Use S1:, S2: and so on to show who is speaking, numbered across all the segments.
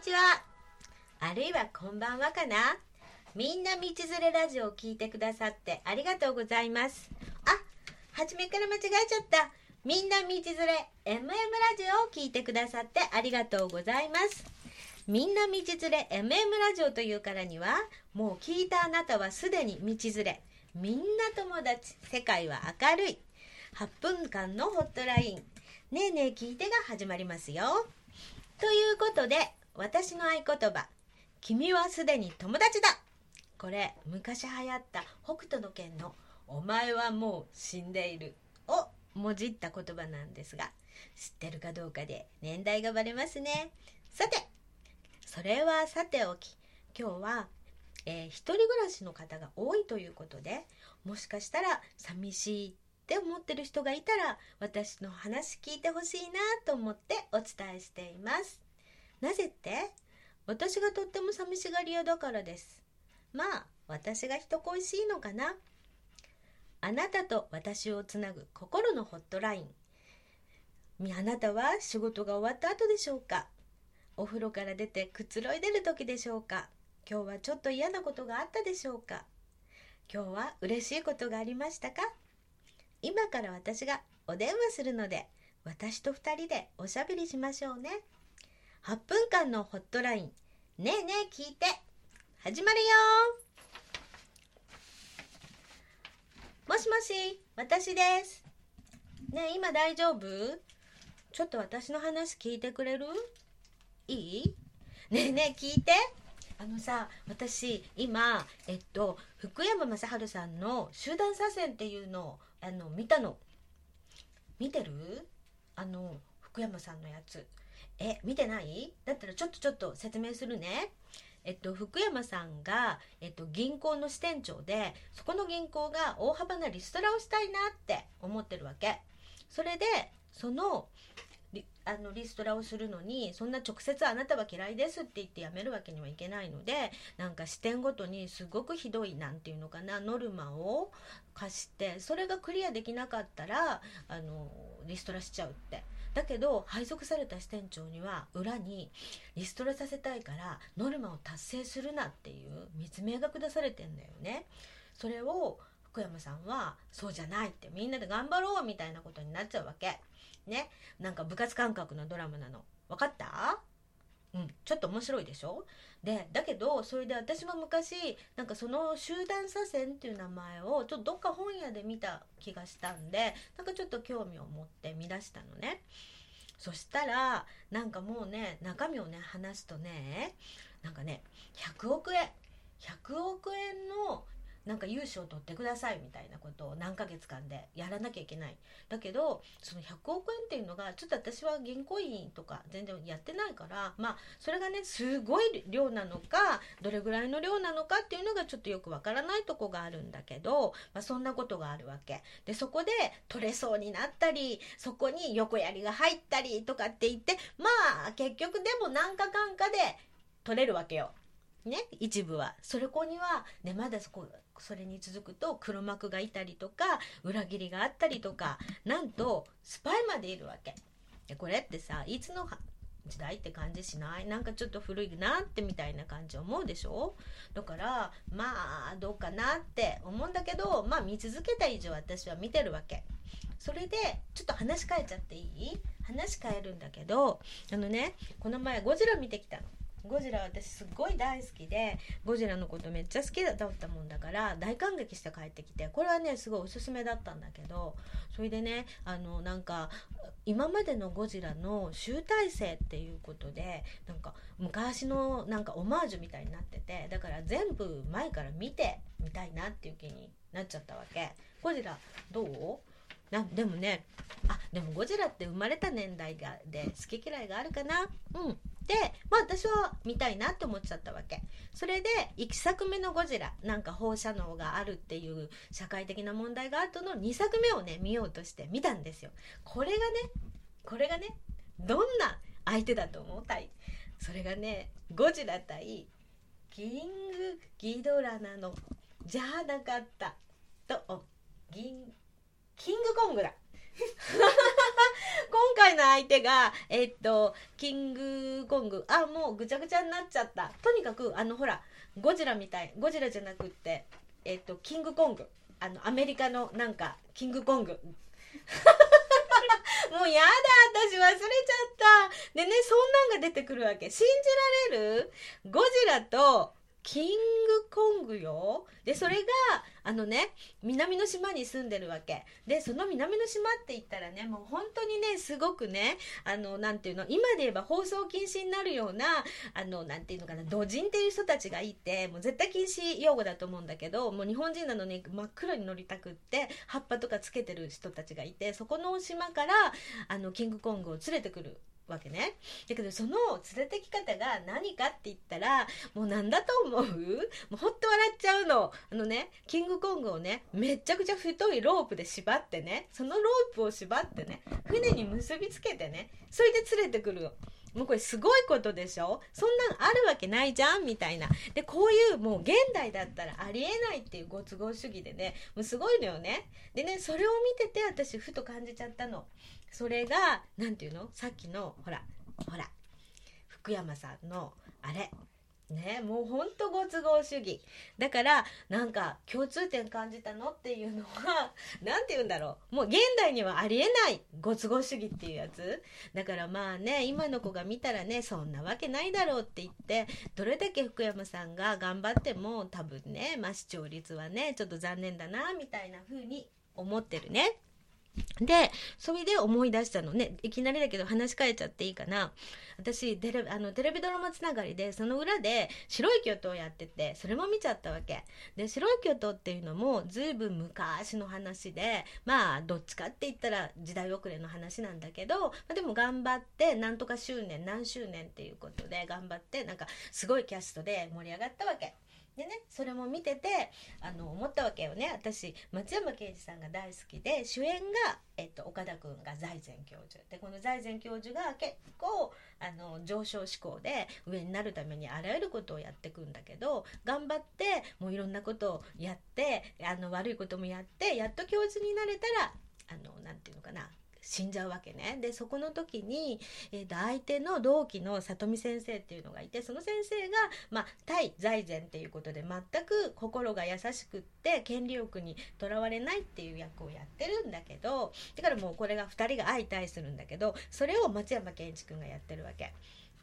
S1: こんにちは。あるいはこんばんはかな。みんな道連れラジオを聞いてくださってありがとうございます。あ、初めから間違えちゃった。みんな道連れ MM ラジオを聞いてくださってありがとうございます。みんな道連れ MM ラジオというからには、もう聞いたあなたはすでに道連れ。みんな友達。世界は明るい。8分間のホットライン。ねえねえ聞いてが始まりますよ。ということで、私の合言葉。君はすでに友達だこれ、昔流行った北斗の拳のお前はもう死んでいるをもじった言葉なんですが、知ってるかどうかで年代がバレますね。さて、それはさておき、今日は、えー一人暮らしの方が多いということで、もしかしたら寂しいって思ってる人がいたら、私の話聞いてほしいなと思ってお伝えしています。なぜって？私がとっても寂しがり屋だからです。まあ、私が人恋しいのかな？あなたと私をつなぐ心のホットライン。あなたは仕事が終わった後でしょうか？お風呂から出てくつろいでる時でしょうか？今日はちょっと嫌なことがあったでしょうか？今日は嬉しいことがありましたか？今から私がお電話するので私と二人でおしゃべりしましょうね8分間のホットライン。ねえねえ聞いて。始まるよ。もしもし私です。ねえ今大丈夫？ちょっと私の話聞いてくれる？いい？ねえねえ聞いて。あのさ私今えっと福山雅治さんの「集団左遷」っていうのをあの見たの。見てる？あの福山さんのやつ。え見てない？だったらちょっとちょっと説明するね。えっと、福山さんが、えっと、銀行の支店長でそこの銀行が大幅なリストラをしたいなって思ってるわけ。それでそのリあのリストラをするのにそんな直接あなたは嫌いですって言ってやめるわけにはいけないのでなんか視点ごとにすごくひどいなんていうのかなノルマを課してそれがクリアできなかったらあのリストラしちゃうって。だけど配属された支店長には裏にリストラさせたいからノルマを達成するなっていう密命が下されてんだよね。それを福山さんはそうじゃないってみんなで頑張ろうみたいなことになっちゃうわけ。ね。なんか部活感覚のドラマなの。分かった？うん、ちょっと面白いでしょ？でだけどそれで私も昔なんかその集団左遷っていう名前をちょっとどっか本屋で見た気がしたんでなんかちょっと興味を持って見出したのね。そしたらなんかもうね中身をね話すとねなんかね100億円100億円のなんか融資を取ってくださいみたいなことを何ヶ月間でやらなきゃいけないだけどその100億円っていうのがちょっと私は銀行員とか全然やってないからまあそれがねすごい量なのかどれぐらいの量なのかっていうのがちょっとよくわからないとこがあるんだけど、まあ、そんなことがあるわけでそこで取れそうになったりそこに横やりが入ったりとかって言ってまあ結局でも何かかんかで取れるわけよ。ね、一部は。それこには、ね、まだそこそれに続くと黒幕がいたりとか裏切りがあったりとかなんとスパイまでいるわけ。これってさいつの時代って感じしない？なんかちょっと古いなってみたいな感じ思うでしょ？だからまあどうかなって思うんだけどまあ見続けた以上私は見てるわけ。それでちょっと話変えちゃっていい？話変えるんだけどあのねこの前ゴジラ見てきたの。ゴジラ私すっごい大好きでゴジラのことめっちゃ好きだったもんだから大感激して帰ってきてこれはねすごいおすすめだったんだけどそれでねあのなんか今までのゴジラの集大成っていうことでなんか昔のなんかオマージュみたいになっててだから全部前から見てみたいなっていう気になっちゃったわけ。ゴジラどう？なでもねあでもゴジラって生まれた年代がで好き嫌いがあるかな？うん。でまあ私は見たいなって思っちゃったわけ。それで1作目のゴジラなんか放射能があるっていう社会的な問題があるとの2作目をね見ようとして見たんですよ。これがねこれがねどんな相手だと思う？たいそれがねゴジラ対キングギドラなのじゃなかったと銀キングコングだ。回の相手がえっとキングコングあもうぐちゃぐちゃになっちゃった。とにかくあのほらゴジラみたいゴジラじゃなくってえっとキングコング。あのアメリカのなんかキングコング。もうやだ私忘れちゃった。でねそんなんが出てくるわけ。信じられる？ゴジラとキングコングよ。でそれがあのね南の島に住んでるわけ。でその南の島って言ったらねもう本当にねすごくねあのなんていうの今で言えば放送禁止になるようなあのなんていうのかな土人っていう人たちがいてもう絶対禁止用語だと思うんだけどもう日本人なのに真っ黒に乗りたくって葉っぱとかつけてる人たちがいてそこの島からあのキングコングを連れてくる。わけね。だけどその連れてき方が何かって言ったらもう何だと思う？もうほんと笑っちゃうの。あのねキングコングをねめちゃくちゃ太いロープで縛ってねそのロープを縛ってね船に結びつけてねそれで連れてくるの。もうこれすごいことでしょ？そんなのあるわけないじゃんみたいな。で、こういうもう現代だったらありえないっていうご都合主義でね、もうすごいのよね。でね、それを見てて私ふと感じちゃったの。それが何て言うの？さっきのほらほら福山さんのあれね。もうほんとご都合主義。だからなんか共通点感じたのっていうのは 何て言うんだろう。もう現代にはありえないご都合主義っていうやつ。だからまあね今の子が見たらねそんなわけないだろうって言ってどれだけ福山さんが頑張っても多分ねまあ視聴率はねちょっと残念だなみたいな風に思ってるね。でそれで思い出したのね。いきなりだけど話し変えちゃっていいかな。私テレあのテレビドラマつながりでその裏で白い巨頭やっててそれも見ちゃったわけ。で白い巨頭っていうのも随分昔の話でまあどっちかって言ったら時代遅れの話なんだけど、まあ、でも頑張ってなんとか周年何周年っていうことで頑張ってなんかすごいキャストで盛り上がったわけ。でねそれも見ててあの思ったわけよね。私松山ケイチさんが大好きで主演が、えっと、岡田君が財前教授。でこの財前教授が結構あの上昇志向で上になるためにあらゆることをやってくんだけど頑張ってもういろんなことをやってあの悪いこともやってやっと教授になれたらあのなて言うのかな。死んじゃうわけね。でそこの時に、えー、と相手の同期の里見先生っていうのがいてその先生が、まあ、対財前っていうことで全く心が優しくって権利欲にとらわれないっていう役をやってるんだけどだからもうこれが2人が相対するんだけどそれを松山ケンイチ君がやってるわけ。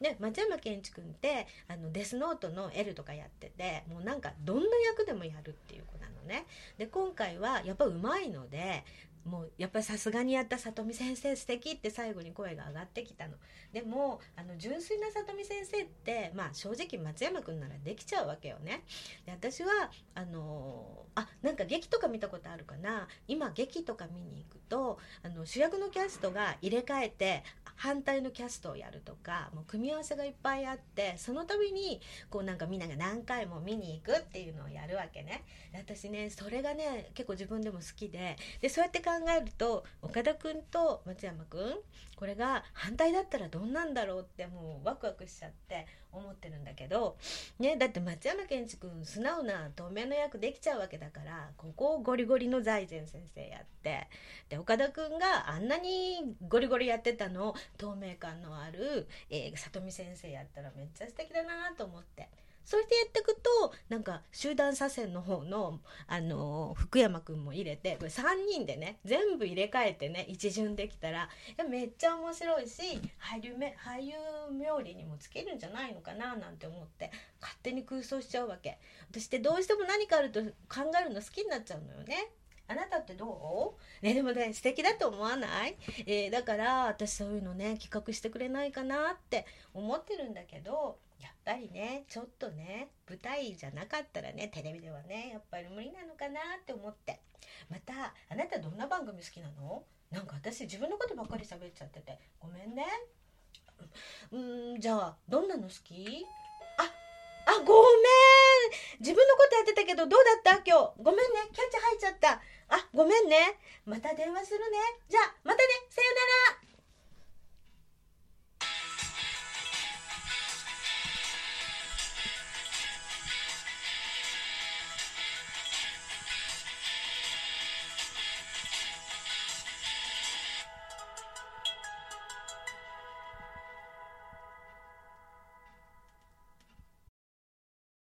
S1: で松山ケンイチ君ってあのデスノートの L とかやっててもうなんかどんな役でもやるっていう子なのね。で今回はやっぱうまいのでもうやっぱりさすがにやった里見先生素敵って最後に声が上がってきたの。でもあの純粋な里見先生ってまあ正直松山君ならできちゃうわけよね。で私はあのあなんか劇とか見たことあるかな。今劇とか見に行くとあの主役のキャストが入れ替えて反対のキャストをやるとかもう組み合わせがいっぱいあってその度にこうなんかみんなが何回も見に行くっていうのをやるわけね。私ねそれがね結構自分でも好きで。でそうやって考えると岡田君と松山君これが反対だったらどんなんだろうってもうワクワクしちゃって思ってるんだけど、ね、だって松山ケンチ君素直な透明の役できちゃうわけだからここをゴリゴリの財前先生やってで岡田君があんなにゴリゴリやってたの透明感のある、えー、里見先生やったらめっちゃ素敵だなと思って。それでやっていくとなんか集団左遷の方の、あのー、福山君も入れてこれ3人でね全部入れ替えてね一巡できたらめっちゃ面白いし俳優め俳優冥利にもつけるんじゃないのかななんて思って勝手に空想しちゃうわけ。私ってどうしても何かあると考えるの好きになっちゃうのよね。あなたってどう？ねでもね素敵だと思わない、えー、だから私そういうのね企画してくれないかなって思ってるんだけどやっぱりねちょっとね舞台じゃなかったらねテレビではねやっぱり無理なのかなって思って。またあなたどんな番組好きなの？なんか私自分のことばっかり喋っちゃってて。ごめんね。うんじゃあどんなの好き？ああごめん。自分のことやってたけどどうだった？今日。ごめんね。キャッチ入っちゃった。あごめんね。また電話するね。じゃあまたね。さよなら。